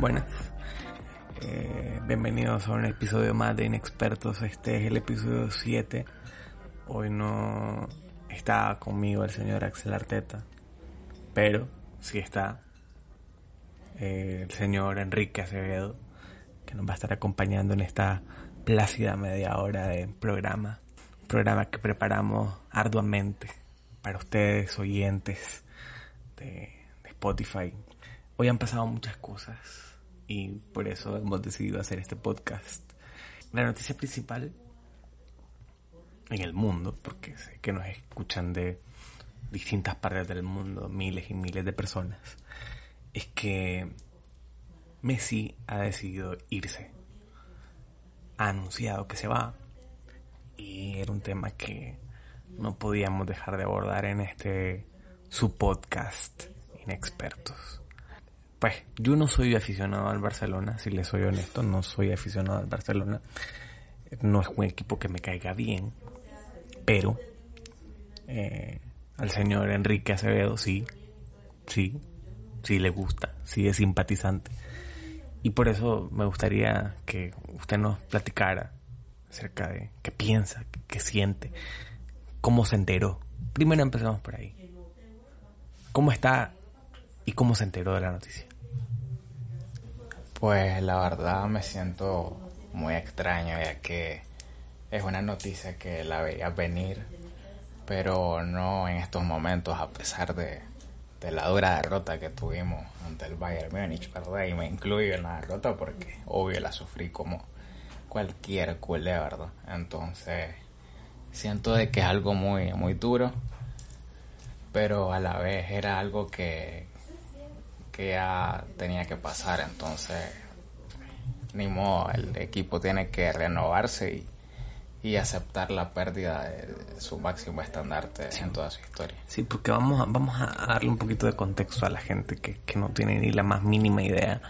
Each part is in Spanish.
Buenas. Eh, bienvenidos a un episodio más de Inexpertos. Este es el episodio 7. Hoy no está conmigo el señor Axel Arteta, pero sí está eh, el señor Enrique Acevedo, que nos va a estar acompañando en esta plácida media hora de programa. Programa que preparamos arduamente para ustedes, oyentes de Spotify. Hoy han pasado muchas cosas y por eso hemos decidido hacer este podcast. La noticia principal en el mundo, porque sé que nos escuchan de distintas partes del mundo, miles y miles de personas, es que Messi ha decidido irse. Ha anunciado que se va y era un tema que no podíamos dejar de abordar en este su podcast Inexpertos. Pues yo no soy aficionado al Barcelona, si les soy honesto, no soy aficionado al Barcelona. No es un equipo que me caiga bien, pero eh, al señor Enrique Acevedo sí, sí, sí le gusta, sí es simpatizante. Y por eso me gustaría que usted nos platicara acerca de qué piensa, qué siente, cómo se enteró. Primero empecemos por ahí. ¿Cómo está y cómo se enteró de la noticia? Pues la verdad me siento muy extraño ya que es una noticia que la veía venir, pero no en estos momentos a pesar de, de la dura derrota que tuvimos ante el Bayern Múnich, ¿verdad? Y me incluyo en la derrota porque obvio la sufrí como cualquier culé, ¿verdad? Entonces siento de que es algo muy, muy duro, pero a la vez era algo que, que ya tenía que pasar, entonces ni modo, el equipo tiene que renovarse y, y aceptar la pérdida de su máximo estandarte en toda su historia. Sí, porque vamos a, vamos a darle un poquito de contexto a la gente que, que no tiene ni la más mínima idea.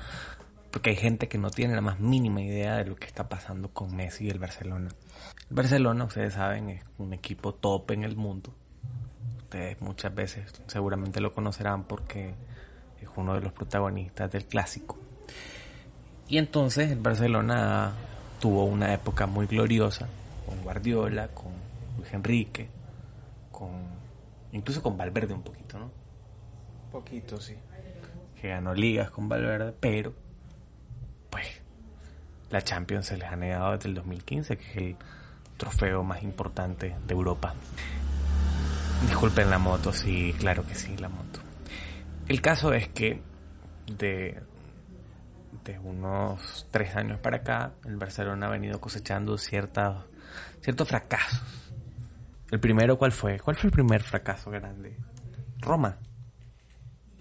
Porque hay gente que no tiene la más mínima idea de lo que está pasando con Messi y el Barcelona. El Barcelona, ustedes saben, es un equipo top en el mundo. Ustedes muchas veces seguramente lo conocerán porque es uno de los protagonistas del clásico. Y entonces el Barcelona tuvo una época muy gloriosa con Guardiola, con Luis Enrique, con incluso con Valverde un poquito, ¿no? Un poquito, sí. Que ganó ligas con Valverde, pero pues la Champions se les ha negado desde el 2015, que es el trofeo más importante de Europa. Disculpen la moto, sí, claro que sí, la moto. El caso es que de, de unos tres años para acá, el Barcelona ha venido cosechando ciertas, ciertos fracasos. El primero, ¿cuál fue? ¿Cuál fue el primer fracaso grande? Roma.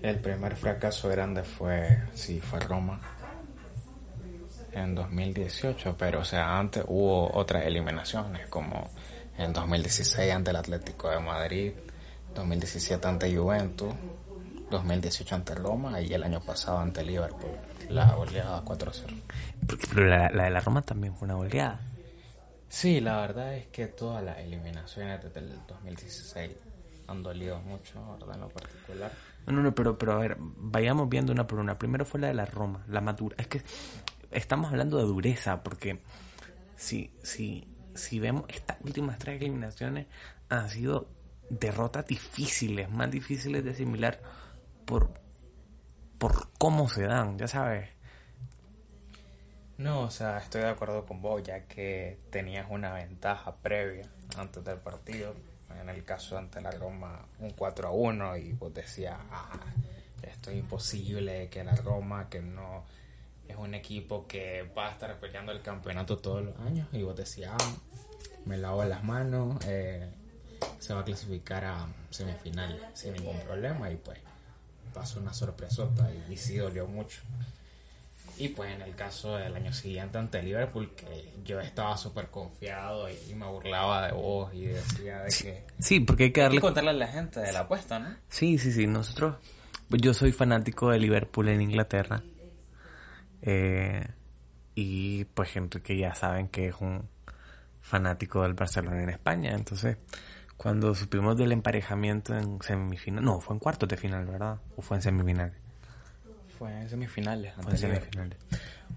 El primer fracaso grande fue, sí, fue Roma en 2018, pero o sea, antes hubo otras eliminaciones como en 2016 ante el Atlético de Madrid, 2017 ante Juventus, 2018 ante Roma y el año pasado ante Liverpool, la goleada 4-0. Pero la, la de la Roma también fue una goleada. Sí, la verdad es que todas las eliminaciones desde el 2016 han dolido mucho, ¿verdad? En lo particular. No, no, no, pero, pero a ver, vayamos viendo una por una. Primero fue la de la Roma, la madura. Es que estamos hablando de dureza, porque si, si, si vemos estas últimas tres eliminaciones han sido derrotas difíciles, más difíciles de asimilar por, por cómo se dan, ya sabes. No, o sea, estoy de acuerdo con vos, ya que tenías una ventaja previa antes del partido. En el caso ante la Roma, un 4 a 1, y vos decías, ah, esto es imposible, que la Roma, que no es un equipo que va a estar peleando el campeonato todos los años, y vos decías, ah, me lavo las manos, eh, se va a clasificar a semifinal sin ningún problema, y pues pasó una sorpresota, y, y sí dolió mucho. Y pues en el caso del año siguiente ante Liverpool, que yo estaba súper confiado y, me burlaba de vos y decía de que... Sí, porque hay que Hay darle... que contarle a la gente de la apuesta, ¿no? Sí, sí, sí, nosotros... pues Yo soy fanático de Liverpool en Inglaterra. Eh, y pues Enrique ya saben que es un fanático del Barcelona en España. Entonces, cuando supimos del emparejamiento en semifinal... No, fue en cuartos de final, ¿verdad? ¿O fue en semifinal? Fue en semifinales. Fue en semifinales.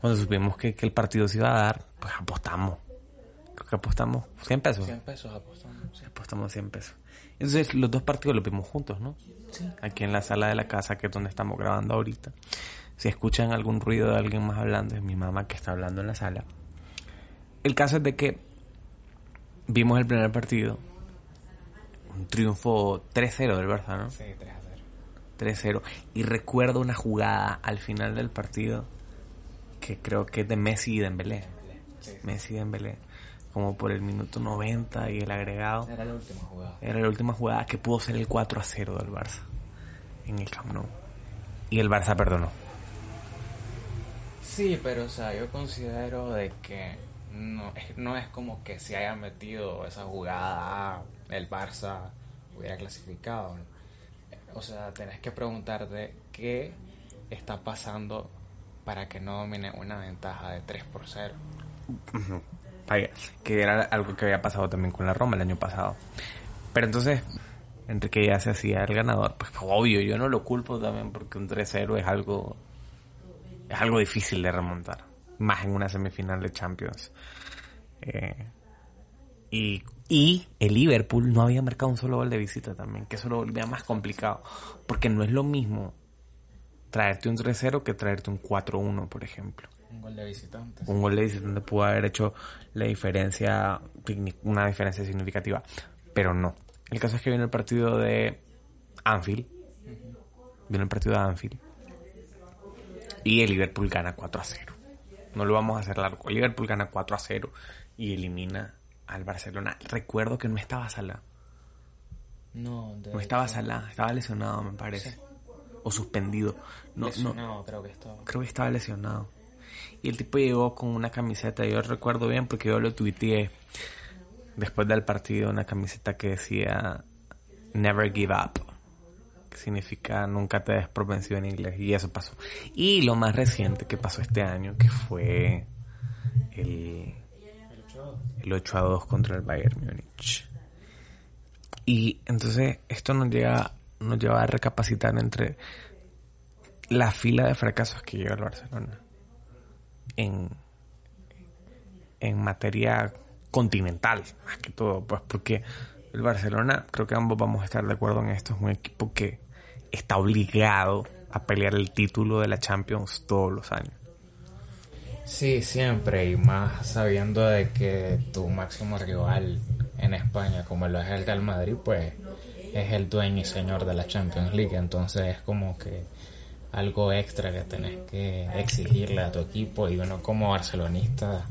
Cuando supimos que, que, el partido se iba a dar, pues apostamos. Creo que apostamos 100 pesos. 100 pesos apostamos. Sí. Apostamos 100 pesos. Entonces los dos partidos los vimos juntos, ¿no? Sí. Aquí en la sala de la casa, que es donde estamos grabando ahorita. Si escuchan algún ruido de alguien más hablando, es mi mamá que está hablando en la sala. El caso es de que vimos el primer partido. Un triunfo 3-0 del Barça, ¿no? Sí, 3 3-0. Y recuerdo una jugada al final del partido que creo que es de Messi y Dembélé. Sí. Messi y Dembélé. Como por el minuto 90 y el agregado. Era la última jugada. Era la última jugada que pudo ser el 4 0 del Barça. En el Camp Nou. Y el Barça perdonó. Sí, pero o sea, yo considero de que no, no es como que si haya metido esa jugada el Barça hubiera clasificado. O sea, tenés que preguntarte qué está pasando para que no domine una ventaja de 3 por 0. Vaya, que era algo que había pasado también con la Roma el año pasado. Pero entonces, Enrique ya se hacía el ganador. Pues obvio, yo no lo culpo también porque un 3-0 es algo, es algo difícil de remontar. Más en una semifinal de Champions. Eh, y, y el Liverpool no había marcado un solo gol de visita también, que eso lo volvía más complicado. Porque no es lo mismo traerte un 3-0 que traerte un 4-1, por ejemplo. Un gol de visitantes. Un gol de visitante pudo haber hecho la diferencia, una diferencia significativa, pero no. El caso es que viene el partido de Anfield. Viene el partido de Anfield. Y el Liverpool gana 4 a 0. No lo vamos a hacer largo. El Liverpool gana 4 a 0 y elimina al Barcelona. Recuerdo que no estaba Salah. No, de No estaba hecho, Salah, estaba lesionado, me parece. O suspendido. No, no, lesionado, creo que estaba. creo que estaba lesionado. Y el tipo llegó con una camiseta, yo recuerdo bien porque yo lo tuiteé después del partido, una camiseta que decía Never Give Up, que significa nunca te des por vencido en inglés, y eso pasó. Y lo más reciente que pasó este año, que fue el, el 8 a 2 contra el Bayern Múnich. Y entonces esto nos llega nos lleva a recapacitar entre la fila de fracasos que lleva el Barcelona en, en materia continental, más que todo, pues porque el Barcelona, creo que ambos vamos a estar de acuerdo en esto, es un equipo que está obligado a pelear el título de la Champions todos los años. Sí, siempre, y más sabiendo de que tu máximo rival en España, como lo es el Real Madrid, pues es el dueño y señor de la Champions League, entonces es como que algo extra que tenés que exigirle a tu equipo y uno como barcelonista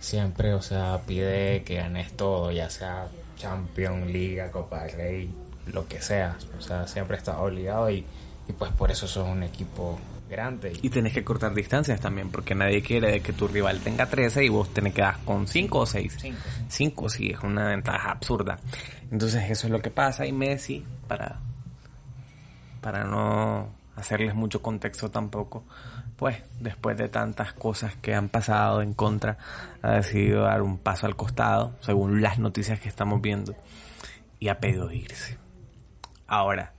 siempre, o sea, pide que ganes todo, ya sea Champions, Liga, Copa del Rey, lo que sea, o sea, siempre estás obligado y, y pues por eso sos un equipo grande. Y tenés que cortar distancias también, porque nadie quiere que tu rival tenga 13 y vos tenés que dar con 5 o 6. Cinco. 5 sí, es una ventaja absurda. Entonces eso es lo que pasa y Messi, para, para no hacerles mucho contexto tampoco, pues después de tantas cosas que han pasado en contra, ha decidido dar un paso al costado, según las noticias que estamos viendo, y ha pedido irse. Ahora,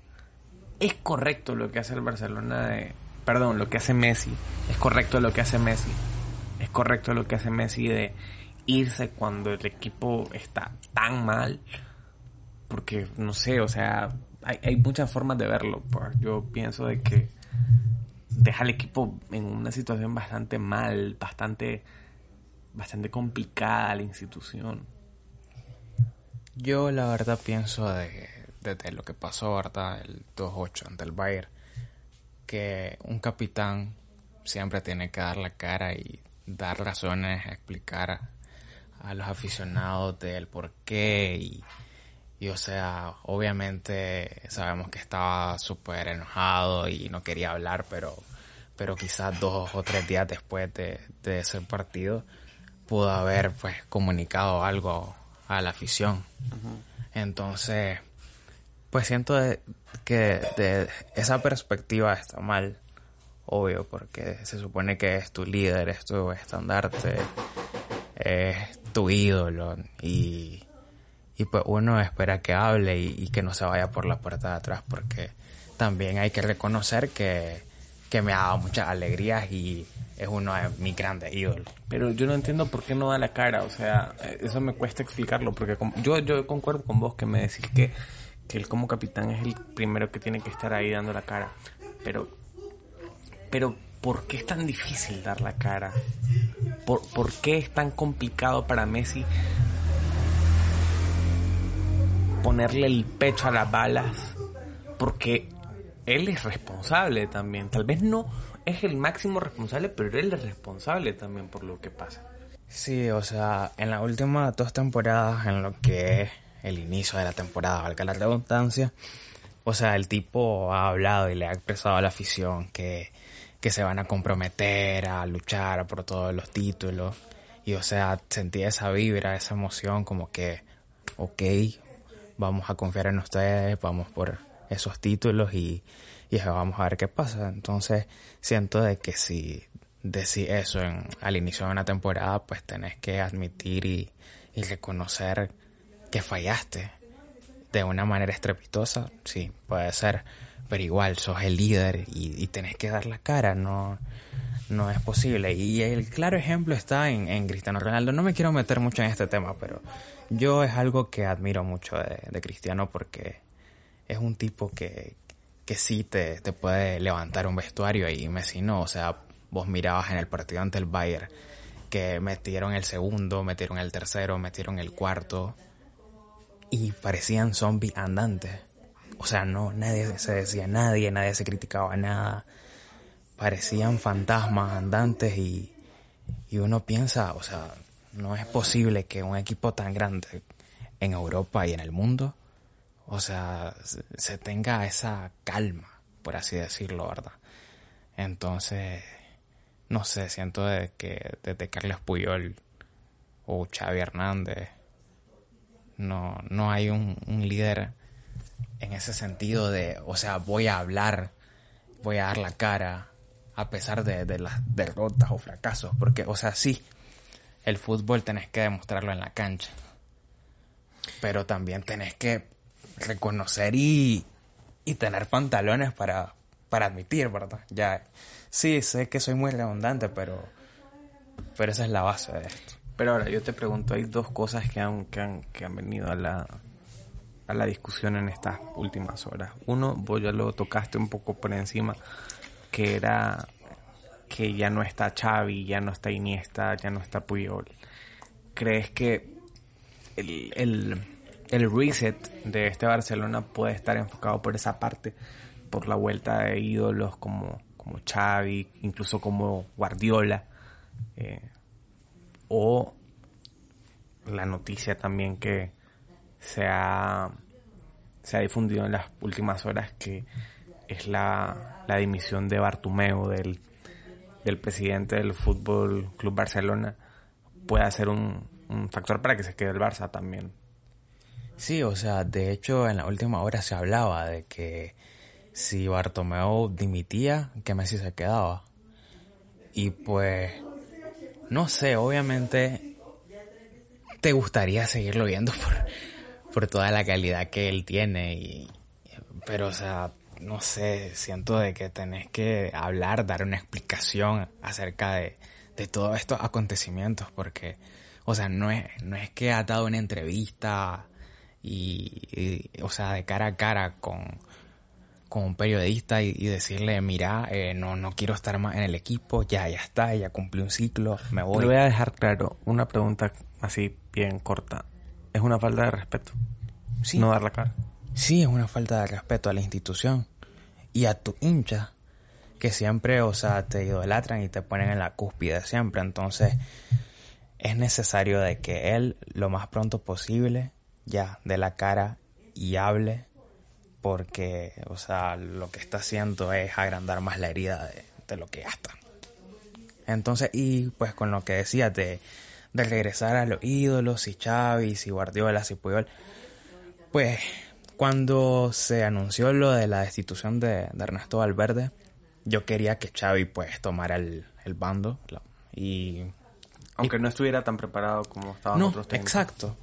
es correcto lo que hace el Barcelona de... Perdón, lo que hace Messi. Es correcto lo que hace Messi. Es correcto lo que hace Messi de irse cuando el equipo está tan mal. Porque, no sé, o sea, hay, hay muchas formas de verlo. Pues. Yo pienso de que deja al equipo en una situación bastante mal, bastante, bastante complicada la institución. Yo la verdad pienso de, desde lo que pasó, ¿verdad? El 2-8 ante el Bayern, que un capitán siempre tiene que dar la cara y dar razones, explicar a, a los aficionados del por qué y, y, o sea, obviamente sabemos que estaba súper enojado y no quería hablar, pero, pero quizás dos o tres días después de, de ese partido pudo haber pues comunicado algo a la afición. Entonces, pues siento de- que de esa perspectiva está mal, obvio, porque se supone que es tu líder, es tu estandarte, es tu ídolo y, y pues uno espera que hable y, que no se vaya por la puerta de atrás porque también hay que reconocer que, que me ha dado muchas alegrías y es uno de mis grandes ídolos. Pero yo no entiendo por qué no da la cara, o sea, eso me cuesta explicarlo, porque yo, yo concuerdo con vos que me decís que, que él como capitán es el primero que tiene que estar ahí dando la cara, pero, pero, ¿por qué es tan difícil dar la cara? ¿Por, ¿Por qué es tan complicado para Messi ponerle el pecho a las balas? Porque él es responsable también, tal vez no es el máximo responsable, pero él es responsable también por lo que pasa. Sí, o sea, en las últimas dos temporadas, en lo que el inicio de la temporada, valga la redundancia, o sea, el tipo ha hablado y le ha expresado a la afición que, que se van a comprometer a luchar por todos los títulos. Y o sea, sentía esa vibra, esa emoción como que, ok, vamos a confiar en ustedes, vamos por esos títulos y, y vamos a ver qué pasa. Entonces siento de que si decís eso en, al inicio de una temporada, pues tenés que admitir y reconocer que fallaste de una manera estrepitosa, sí, puede ser, pero igual sos el líder y, y tenés que dar la cara, no, no es posible. Y el claro ejemplo está en, en, Cristiano Ronaldo. No me quiero meter mucho en este tema, pero yo es algo que admiro mucho de, de Cristiano porque es un tipo que, que sí te, te puede levantar un vestuario y Messi no. O sea, vos mirabas en el partido ante el Bayern que metieron el segundo, metieron el tercero, metieron el cuarto y parecían zombies andantes. O sea, no, nadie se decía nadie, nadie se criticaba nada. Parecían fantasmas andantes y, y uno piensa, o sea, no es posible que un equipo tan grande en Europa y en el mundo o sea, se tenga esa calma, por así decirlo, ¿verdad? Entonces, no sé, siento de que desde Carlos Puyol o Xavi Hernández no, no hay un, líder en ese sentido de, o sea, voy a hablar, voy a dar la cara a pesar de, de las derrotas o fracasos, porque, o sea, sí, el fútbol tenés que demostrarlo en la cancha, pero también tenés que reconocer y, y tener pantalones para, para admitir, ¿verdad? Ya, sí, sé que soy muy redundante, pero, pero esa es la base de esto. Pero ahora yo te pregunto, hay dos cosas que han, que han, que han venido a la, a la discusión en estas últimas horas. Uno, vos ya lo tocaste un poco por encima, que era que ya no está Xavi, ya no está Iniesta, ya no está Puyol. ¿Crees que el, el el reset de este Barcelona puede estar enfocado por esa parte, por la vuelta de ídolos como, como Xavi, incluso como Guardiola, eh, o la noticia también que se ha, se ha difundido en las últimas horas que es la, la dimisión de Bartumeo, del, del presidente del Fútbol Club Barcelona, puede ser un, un factor para que se quede el Barça también. Sí, o sea, de hecho en la última hora se hablaba de que si Bartomeu dimitía, que Messi se quedaba. Y pues, no sé, obviamente te gustaría seguirlo viendo por, por toda la calidad que él tiene. Y, pero, o sea, no sé, siento de que tenés que hablar, dar una explicación acerca de, de todos estos acontecimientos, porque, o sea, no es, no es que ha dado una entrevista y, o sea, de cara a cara con, con un periodista y, decirle, mira, eh, no, no quiero estar más en el equipo, ya, ya está, ya cumplí un ciclo, me voy. Le voy a dejar claro una pregunta así bien corta. ¿Es una falta de respeto? Sí. No dar la cara. Sí, es una falta de respeto a la institución y a tu hincha que siempre, o sea, te idolatran y te ponen en la cúspide siempre. Entonces, es necesario de que él lo más pronto posible ya de la cara y hable porque, o sea, lo que está haciendo es agrandar más la herida de, lo que ya está. Entonces, y pues con lo que decías de, de regresar a los ídolos, y Xavi, si Guardiola, si Puyol, pues cuando se anunció lo de la destitución de, de Ernesto Valverde, yo quería que Xavi pues tomara el, el bando y... Aunque y, no estuviera tan preparado como estaban no, otros técnicos. Exacto.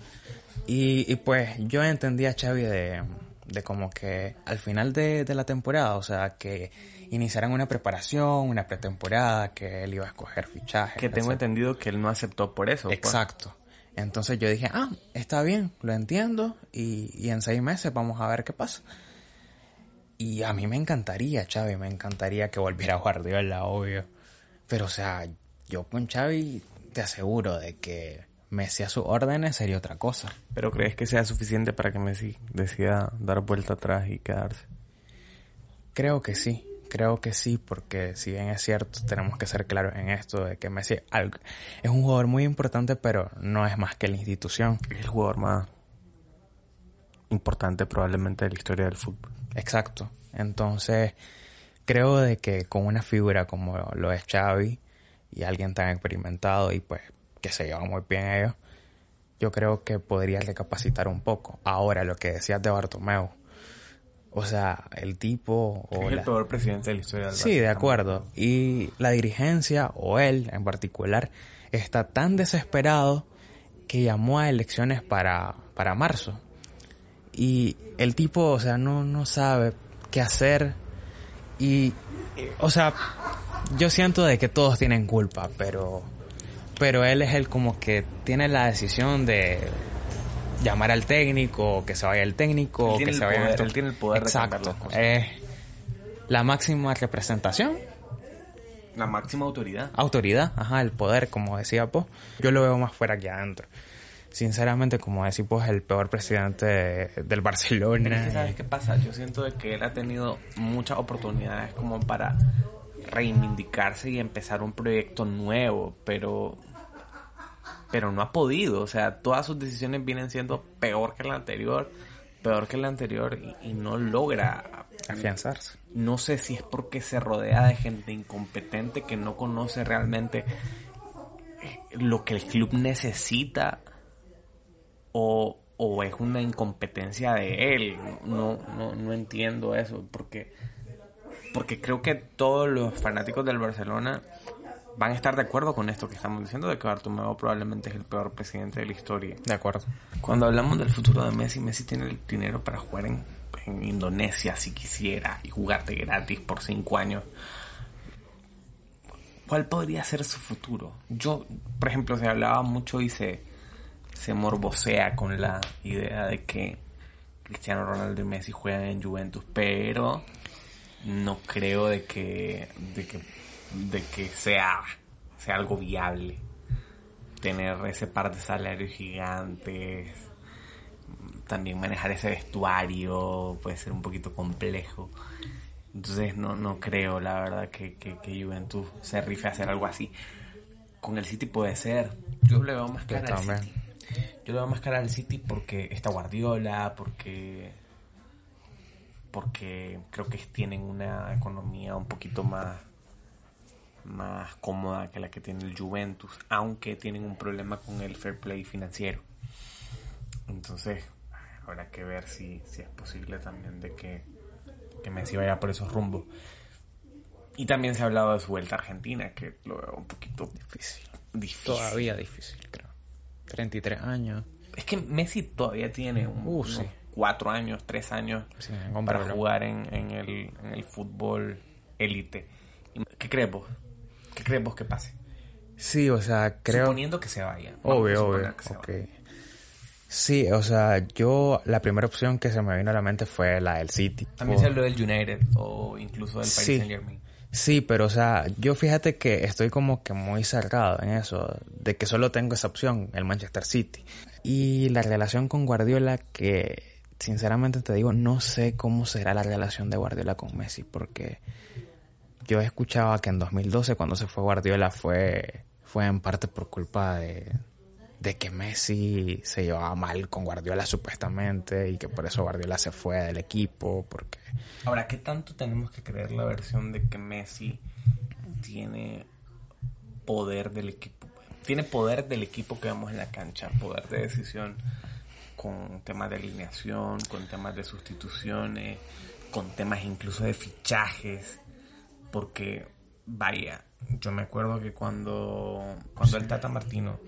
Y, y, pues yo entendí a Xavi de, de como que al final de, de la temporada, o sea, que iniciaran una preparación, una pretemporada, que él iba a escoger fichajes. Que tengo etc. entendido que él no aceptó por eso. pues. Exacto. Entonces yo dije, ah, está bien, lo entiendo y, y en seis meses vamos a ver qué pasa. Y a mí me encantaría, Xavi, me encantaría que volviera Guardiola, obvio. Pero, o sea, yo con Xavi te aseguro de que Messi a sus órdenes sería otra cosa. Pero ¿crees que sea suficiente para que Messi decida dar vuelta atrás y quedarse? Creo que sí, creo que sí, porque si bien es cierto, tenemos que ser claros en esto de que Messi es un jugador muy importante, pero no es más que la institución. Es el jugador más importante probablemente de la historia del fútbol. Exacto. Entonces, creo de que con una figura como lo es Xavi y alguien tan experimentado y pues que se lleva muy bien ellos, yo creo que podría recapacitar un poco. Ahora, lo que decías de Bartomeu, o sea, el tipo o es el peor presidente de la historia del Sí, de acuerdo. Y la dirigencia, o él en particular, está tan desesperado que llamó a elecciones para, para marzo. Y el tipo, o sea, no, no sabe qué hacer. Y, eh, o sea, yo siento de que todos tienen culpa, pero, pero él es el como que tiene la decisión de llamar al técnico, que se vaya el técnico, Él que se vaya poder, él tiene el poder de cambiar Exacto. las cosas. Es la máxima representación, La máxima autoridad. autoridad, ajá, el poder, como decía Po. Yo lo veo más fuera que adentro. Sinceramente, como decía Po, es el peor presidente de- del Barcelona. ¿sabes qué pasa? Yo siento de que él ha tenido muchas oportunidades como para reivindicarse y empezar un proyecto nuevo, pero pero no ha podido, o sea, todas sus decisiones vienen siendo peor que la anterior, peor que la anterior y, y no logra Afianzarse. no sé si es porque se rodea de gente incompetente que no conoce realmente eh, lo que el club necesita o, o es una incompetencia de él. No, no, no entiendo eso porque, porque creo que todos los fanáticos del Barcelona van a estar de acuerdo con esto que estamos diciendo de que Bartomeu probablemente es el peor presidente de la historia. De acuerdo. Cuando hablamos del futuro de Messi, Messi tiene el dinero para jugar en, en Indonesia si quisiera y jugarte gratis por cinco años. ¿Cuál podría ser su futuro? Yo, por ejemplo, se hablaba mucho y se, se morbosea con la idea de que Cristiano Ronaldo y Messi juegan en Juventus, pero no creo de que, de que, de que sea, sea algo viable tener ese par de salarios gigantes, también manejar ese vestuario puede ser un poquito complejo. Entonces no, no creo, la verdad, que, que, que Juventus se rife a hacer algo así. Con el City puede ser. Yo le veo más cara al. City. Yo le veo más cara al City porque está Guardiola, porque porque creo que tienen una economía un poquito más más cómoda que la que tiene el Juventus, aunque tienen un problema con el fair play financiero. Entonces, habrá que ver si, si es posible también de que, que Messi vaya por esos rumbos. Y también se ha hablado de su vuelta a Argentina, que lo veo un poquito Difícil. difícil. Todavía difícil, creo. 33 años. Es que Messi todavía tiene un- Uh, unos sí. Cuatro años, tres años Sí, para jugar en, en el, en el fútbol élite. ¿Y ¿Qué crees vos? ¿Qué crees vos que pase? Sí, o sea, creo... Suponiendo que se vaya. Obvio, obvio. que se vaya. Sí, o sea, yo la primera opción que se me vino a la mente fue la del City. También se habló del United o incluso del Paris Sí. Saint Germain. Sí, pero o sea, yo fíjate que estoy como que muy cerrado en eso, de que solo tengo esa opción, el Manchester City. Y la relación con Guardiola, que sinceramente te digo, no sé cómo será la relación de Guardiola con Messi, porque yo escuchaba que en 2012 cuando se fue Guardiola fue, fue en parte por culpa de, de que Messi se llevaba mal con Guardiola supuestamente y que por eso Guardiola se fue del equipo, porque... Ahora, ¿qué tanto tenemos que creer la versión de que Messi tiene poder del equipo? Tiene poder del equipo que vemos en la cancha, poder de decisión con temas de alineación, con temas de sustituciones, con temas incluso de fichajes, porque vaya, yo me acuerdo que cuando, cuando el Tata Martino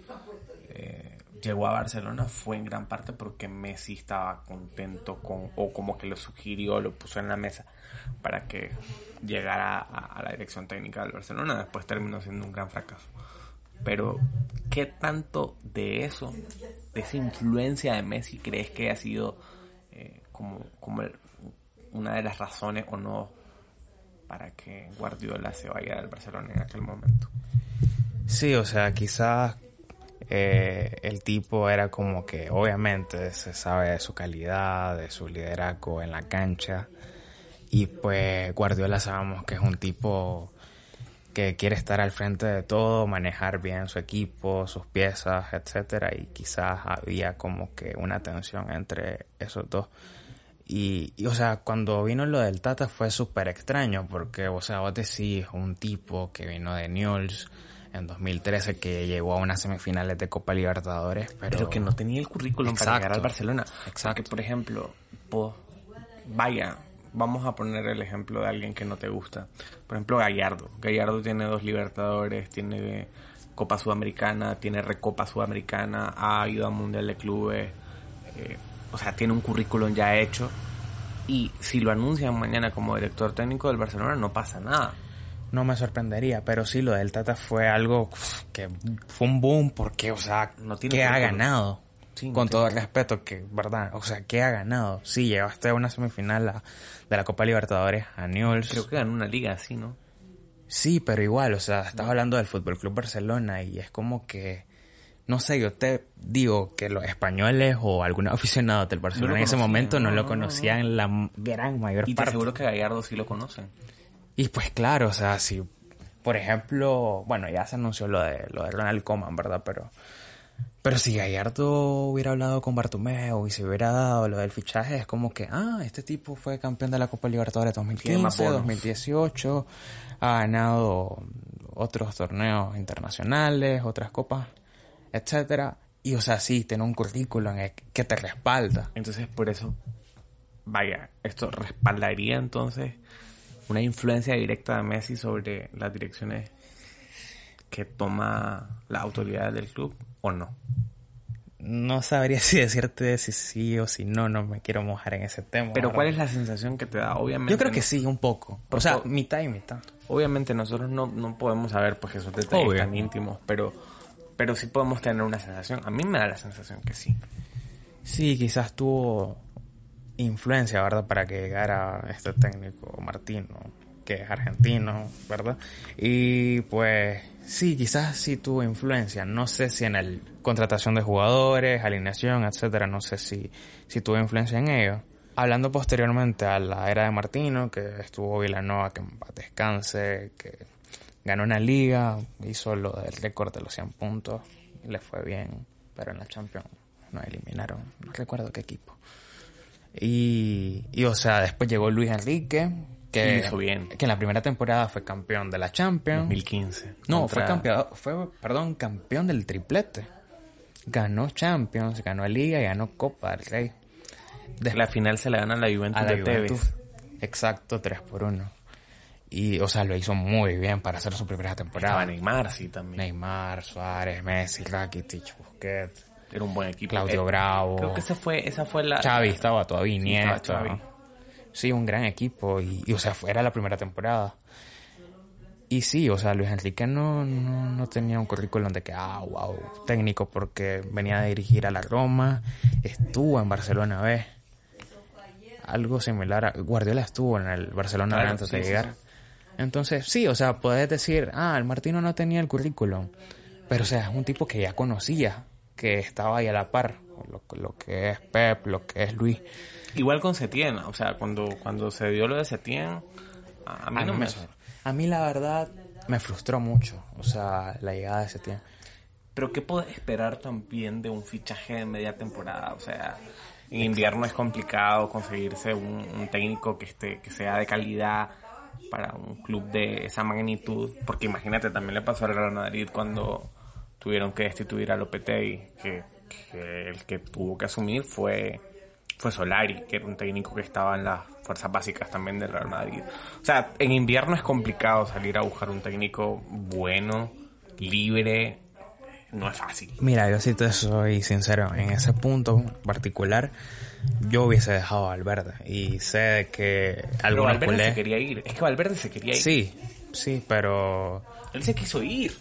eh, llegó a Barcelona fue en gran parte porque Messi estaba contento con, o como que lo sugirió, lo puso en la mesa para que llegara a, la dirección técnica del Barcelona. Después terminó siendo un gran fracaso. Pero, ¿qué tanto de eso, esa influencia de Messi, crees que ha sido eh, como, como una de las razones o no para que Guardiola se vaya del Barcelona en aquel momento? Sí, o sea, quizás eh, el tipo era como que obviamente se sabe de su calidad, de su liderazgo en la cancha. Y pues Guardiola sabemos que es un tipo que quiere estar al frente de todo, manejar bien su equipo, sus piezas, etcétera, y quizás había como que una tensión entre esos dos. Y, y o sea, cuando vino lo del Tata fue súper extraño, porque, o sea, vos decís un tipo que vino de Newell's, en 2013 que llegó a unas semifinales de Copa Libertadores, pero, que no tenía el currículum para llegar al Barcelona. Exacto. Porque, por ejemplo, vaya, vamos a poner el ejemplo de alguien que no te gusta. Por ejemplo, Gallardo. Gallardo tiene dos Libertadores, tiene Copa Sudamericana, tiene Recopa Sudamericana, ha ido a Mundial de Clubes. Eh, o sea, tiene un currículum ya hecho. Y si lo anuncian mañana como director técnico del Barcelona, no pasa nada no me sorprendería, pero sí lo del Tata fue algo que fue un boom porque, o sea, no tiene que ha ganado. Con todo el respeto que, ¿verdad? O sea, ¿qué ha ganado? Sí, llegaste a una semifinal de la Copa Libertadores a Newell's. Creo que ganó una liga así, ¿no? Sí, pero igual, o sea, estás hablando del Fútbol Club Barcelona y es como que no sé, yo te digo que los españoles o algunos aficionados del Barcelona en ese momento no, lo conocían la gran mayor parte. Y te seguro que Gallardo sí lo conocen. Y pues claro, o sea, si, por ejemplo, bueno, ya se anunció lo de, lo de Ronald Koeman, ¿verdad? Pero, pero si Gallardo hubiera hablado con Bartomeu y se hubiera dado lo del fichaje, es como que, ah, este tipo fue campeón de la Copa Libertadores 2015, 2018, ha ganado otros torneos internacionales, otras copas, etcétera. Y o sea, sí, tiene un currículum que te respalda. Entonces, por eso, vaya, esto respaldaría entonces una influencia directa de Messi sobre las direcciones que toma la autoridad del club o no? No sabría si decirte si sí o si no, no me quiero mojar en ese tema. Pero ¿cuál es la sensación que te da? Obviamente. Yo creo que sí, un poco. O sea, mitad y mitad. Obviamente nosotros no, no podemos saber pues esos detalles tan íntimos, pero, pero sí podemos tener una sensación. A mí me da la sensación que sí. Sí, quizás tuvo influencia, ¿verdad? Para que llegara este técnico Martino, que es argentino, ¿verdad? Y pues sí, quizás sí tuvo influencia. No sé si en el contratación de jugadores, alineación, etcétera, no sé si, si tuvo influencia en ello. Hablando posteriormente a la era de Martino, que estuvo Villanova, que descanse, que ganó una liga, hizo lo del récord de los 100 puntos, le fue bien, pero en la Champions no eliminaron, no recuerdo qué equipo. Y, y o sea, después llegó Luis Enrique, que, bien. que en la primera temporada fue campeón de la Champions. 2015. No, fue campeón, fue, perdón, campeón del triplete. Ganó Champions, ganó Liga y ganó Copa del Rey. De la final se le gana a la Juventus de Tevez. Exacto, 3 por 1. Y, o sea, lo hizo muy bien para hacer su primera temporada. Neymar, sí, también. Neymar, Suárez, Messi, Rakitic, Busquets. Era un buen equipo. Claudio eh, Bravo. Creo que esa fue, esa fue la... Xavi estaba todavía, Iniesta. Sí, un gran equipo. Y, o sea, era la primera temporada. Y sí, o sea, Luis Enrique no, no, tenía un currículum de que, ah, wow, técnico, porque venía a dirigir a la Roma, estuvo en Barcelona B. Algo similar a Guardiola estuvo en el Barcelona antes de llegar. Entonces, sí, o sea, puedes decir, ah, el Martino no tenía el currículum, pero o sea, es un tipo que ya conocía que estaba ahí a la par, lo, lo que es Pep, lo que es Luis. Igual con Setien, o sea, cuando, cuando se dio lo de Setien, a, mí no me... A mí la verdad me frustró mucho, o sea, la llegada de Setien. Pero ¿qué puedes esperar también de un fichaje de media temporada? O sea, en invierno es complicado conseguirse un, un, técnico que esté que sea de calidad para un club de esa magnitud, porque imagínate, también le pasó al Real Madrid cuando tuvieron que destituir a Lopetegui, que, que el que tuvo que asumir fue, fue Solari, que era un técnico que estaba en las fuerzas básicas también del Real Madrid. O sea, en invierno es complicado salir a buscar un técnico bueno, libre, no es fácil. Mira, yo sí te soy sincero, en ese punto particular, yo hubiese dejado a Valverde. Y sé que algunos Valverde se quería ir. Es que Valverde se quería ir. Sí, sí, pero... Él se quiso ir.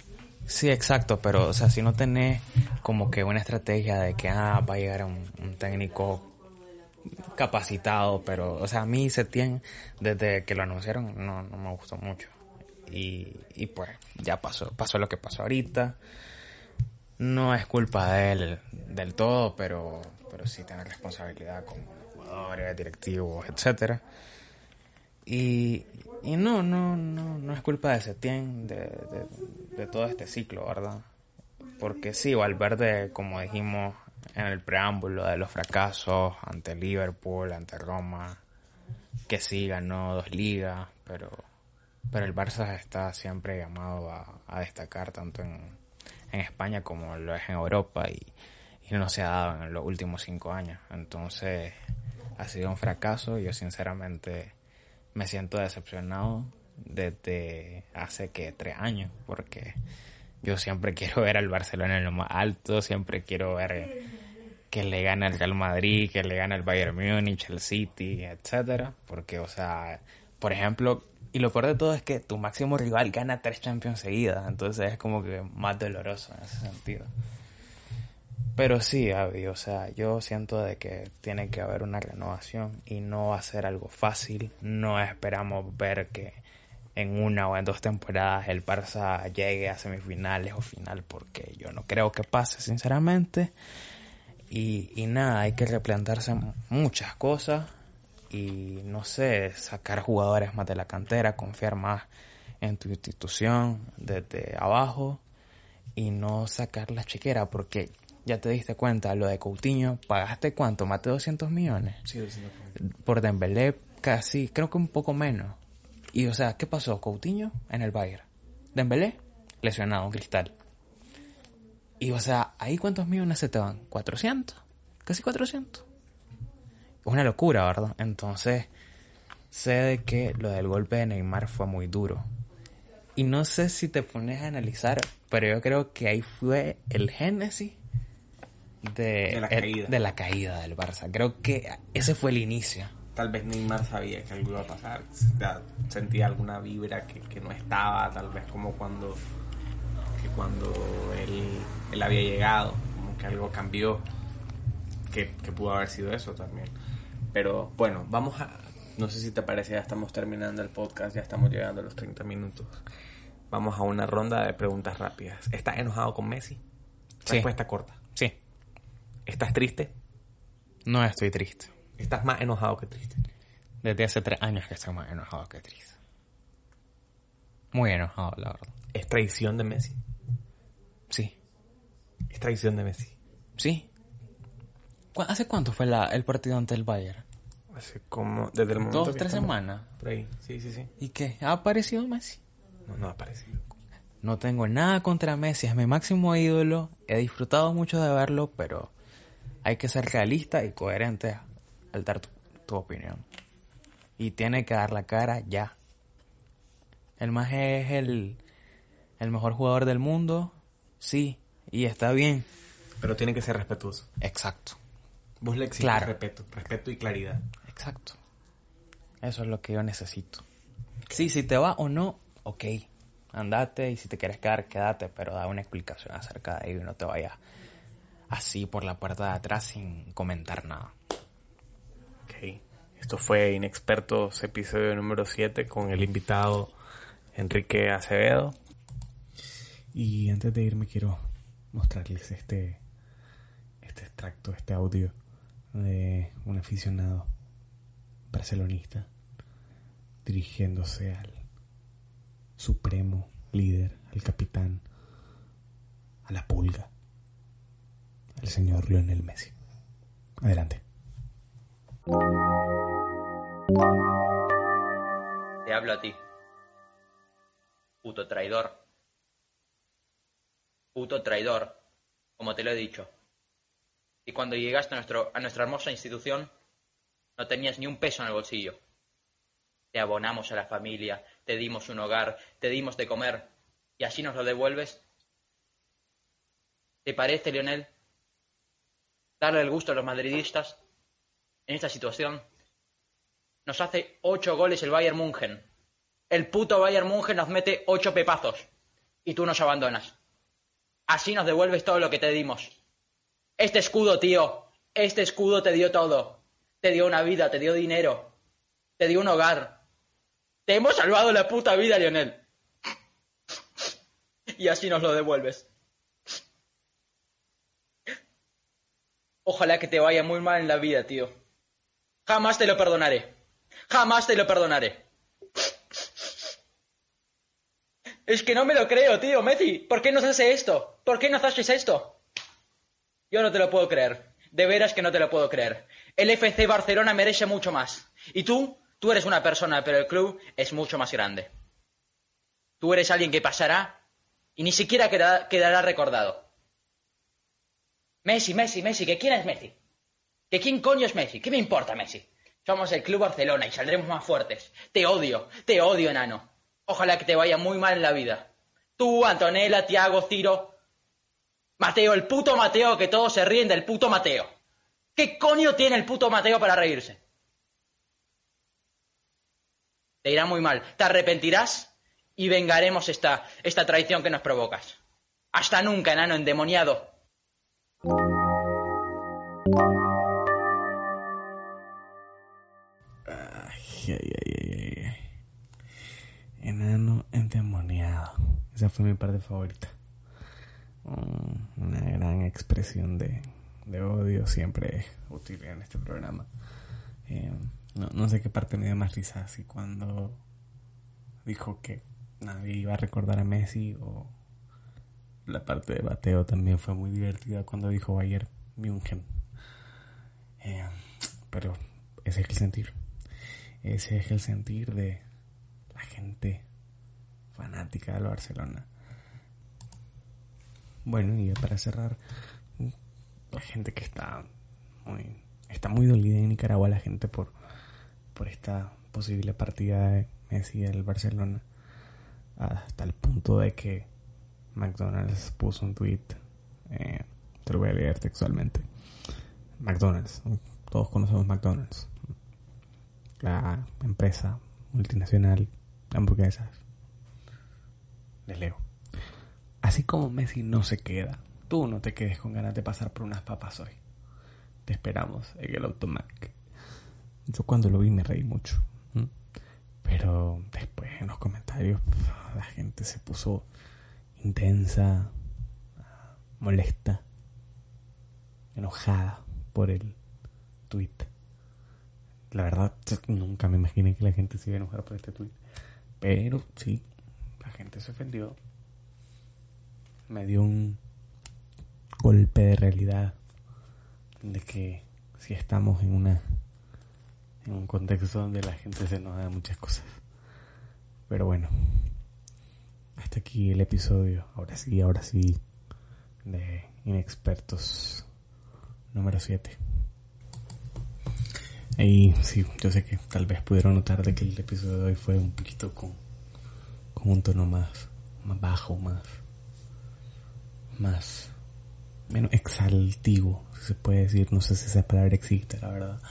Sí, exacto, pero, o sea, si no tenés como que una estrategia de que, ah, va a llegar un, un técnico capacitado, pero, o sea, a mí Setien, desde que lo anunciaron, no, no me gustó mucho. Y, y pues, ya pasó, pasó lo que pasó ahorita. No es culpa de él del todo, pero, pero sí tiene responsabilidad como jugadores, directivos, etcétera. Y, y no, no, no, no es culpa de Setien, de, de, de todo este ciclo, ¿verdad? Porque sí, Valverde, como dijimos en el preámbulo de los fracasos ante Liverpool, ante Roma, que sí ganó dos ligas, pero, pero el Barça está siempre llamado a, a destacar tanto en, en España como lo es en Europa y, y no se ha dado en los últimos cinco años. Entonces ha sido un fracaso. Yo sinceramente me siento decepcionado desde hace que tres años porque yo siempre quiero ver al Barcelona en lo más alto, siempre quiero ver que le gane al Real Madrid, que le gane al Bayern Múnich, el City, etcétera, porque o sea, por ejemplo, y lo peor de todo es que tu máximo rival gana tres Champions seguidas, entonces es como que más doloroso en ese sentido. Pero sí, Avi, o sea, yo siento de que tiene que haber una renovación y no va a ser algo fácil. No esperamos ver que en una o en dos temporadas el Barça llegue a semifinales o final porque yo no creo que pase, sinceramente. Y, y nada, hay que replantarse muchas cosas y no sé, sacar jugadores más de la cantera, confiar más en tu institución desde abajo y no sacar la chiquera porque ya te diste cuenta, lo de Coutinho, ¿pagaste cuánto? ¿Más de 200 millones? Sí, sí, Por Dembélé casi, creo que un poco menos. Y o sea, ¿qué pasó? Coutinho en el Bayern. Dembélé lesionado, un cristal. Y o sea, ¿ahí cuántos millones se te van? ¿400? Casi 400. Es una locura, ¿verdad? Entonces, sé de que lo del golpe de Neymar fue muy duro. Y no sé si te pones a analizar, pero yo creo que ahí fue el génesis de, De la el- caída. de la caída del Barça. Creo que ese fue el inicio. Tal vez Neymar sabía que algo iba a pasar. Sentía alguna vibra que, que no estaba, tal vez como cuando, que cuando él, él había llegado, como que algo cambió, que, que pudo haber sido eso también. Pero bueno, vamos a... No sé si te parece, ya estamos terminando el podcast, ya estamos llegando a los 30 minutos. Vamos a una ronda de preguntas rápidas. ¿Estás enojado con Messi? Sí. Respuesta corta. ¿Estás triste? no estoy triste. Estás más enojado que triste. Desde hace tres años que estoy más enojado que triste. Muy enojado, la verdad. ¿Es traición de Messi? Sí, Es traición de Messi. sí. ¿Cu- ¿Hace cuánto fue la, el partido ante el Bayern? Hace como desde el momento Dos, que tres estamos- semanas. Por ahí, sí, sí, sí. ¿Y qué? ¿Ha aparecido Messi? No, no aparece. No tengo nada contra Messi, es mi máximo ídolo. He disfrutado mucho de verlo, pero hay que ser realista y coherente al dar tu, tu opinión. Y tiene que dar la cara ya. El más es el, el mejor jugador del mundo, sí, y está bien. Pero tiene que ser respetuoso. Exacto, Vos le Claro. respeto, respeto y claridad. exacto. Eso es lo que yo necesito. Sí, si te va o no, ok, andate y si te quieres quedar, quédate, pero da una explicación acerca de ello y no te vayas así por la puerta de atrás sin comentar nada. Ok. Esto fue Inexpertos, episodio número 7, con el invitado Enrique Acevedo. Y antes de irme quiero mostrarles este, este extracto, este audio de un aficionado barcelonista dirigiéndose al supremo líder, al capitán, a la pulga, al señor Lionel Messi. Adelante. Te hablo a ti. Puto traidor. Puto traidor, como te lo he dicho. Y cuando llegaste a, nuestro, a nuestra hermosa institución, no tenías ni un peso en el bolsillo. Te abonamos a la familia, te dimos un hogar, te dimos de comer, y así nos lo devuelves. ¿Te parece, Lionel? Darle el gusto a los madridistas en esta situación. Nos hace ocho goles el Bayern München. El puto Bayern München nos mete ocho pepazos. Y tú nos abandonas. Así nos devuelves todo lo que te dimos. Este escudo, tío. Este escudo te dio todo. Te dio una vida, te dio dinero. Te dio un hogar. Te hemos salvado la puta vida, Lionel. Y así nos lo devuelves. Ojalá que te vaya muy mal en la vida, tío. Jamás te lo perdonaré. Jamás te lo perdonaré. Es que no me lo creo, tío, Messi. ¿Por qué nos hace esto? ¿Por qué nos haces esto? Yo no te lo puedo creer. De veras que no te lo puedo creer. El FC Barcelona merece mucho más. Y tú, tú eres una persona, pero el club es mucho más grande. Tú eres alguien que pasará y ni siquiera quedará, quedará recordado. Messi, Messi, Messi, ¿que quién es Messi? ¿Que quién coño es Messi? ¿Qué me importa Messi? Somos el Club Barcelona y saldremos más fuertes. Te odio, te odio, enano. Ojalá que te vaya muy mal en la vida. Tú, Antonella, Tiago, Ciro. Mateo, el puto Mateo, que todos se ríen del puto Mateo. ¿Qué coño tiene el puto Mateo para reírse? Te irá muy mal. Te arrepentirás y vengaremos esta, esta traición que nos provocas. Hasta nunca, enano endemoniado. Ay, ay, ay, ay. Enano endemoniado. Esa fue mi parte favorita. Mm, Una gran expresión de, de odio siempre útil en este programa. Eh, no, no sé qué parte me dio más risa, si cuando dijo que nadie iba a recordar a Messi o la parte de bateo también fue muy divertida cuando dijo Bayern München. Eh, pero ese es el sentir. Ese es el sentir de la gente fanática del Barcelona. Bueno, y para cerrar, la gente que está muy, está muy dolida en Nicaragua, la gente por, por esta posible partida de Messi del Barcelona, hasta el punto de que McDonald's puso un tweet, eh, te lo voy a leer textualmente. McDonald's, todos conocemos McDonald's, la empresa multinacional de hamburguesas. Les leo. Así como Messi no se queda, tú no te quedes con ganas de pasar por unas papas hoy. Te esperamos en el Automac. Yo cuando lo vi me reí mucho. Pero después en los comentarios la gente se puso intensa, molesta, enojada por el tweet. La verdad, nunca me imaginé que la gente se iba a enojar por este tweet. Pero sí, la gente se ofendió. Me dio un golpe de realidad de que si estamos en una en un contexto donde la gente se enoja de muchas cosas. Pero bueno, hasta aquí el episodio. Ahora sí, ahora sí, de Inexpertos número 7. Y sí, yo sé que tal vez pudieron notar de que el episodio de hoy fue un poquito con, con un tono más, más bajo, más, más, menos exaltivo, si se puede decir. No sé si esa palabra existe, la verdad.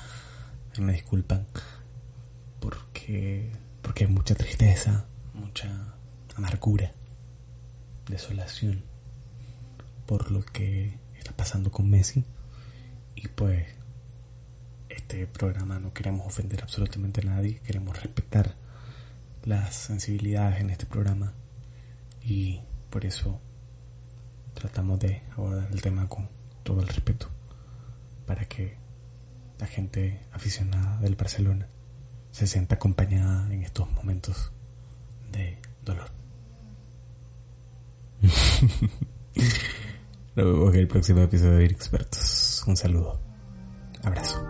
Me disculpan. Porque, porque hay mucha tristeza, mucha amargura, desolación por lo que está pasando con Messi. Y pues este programa no queremos ofender absolutamente a nadie, queremos respetar las sensibilidades en este programa y por eso tratamos de abordar el tema con todo el respeto para que la gente aficionada del Barcelona se sienta acompañada en estos momentos de dolor. Nos vemos en el próximo episodio de Expertos un saludo. Abrazo.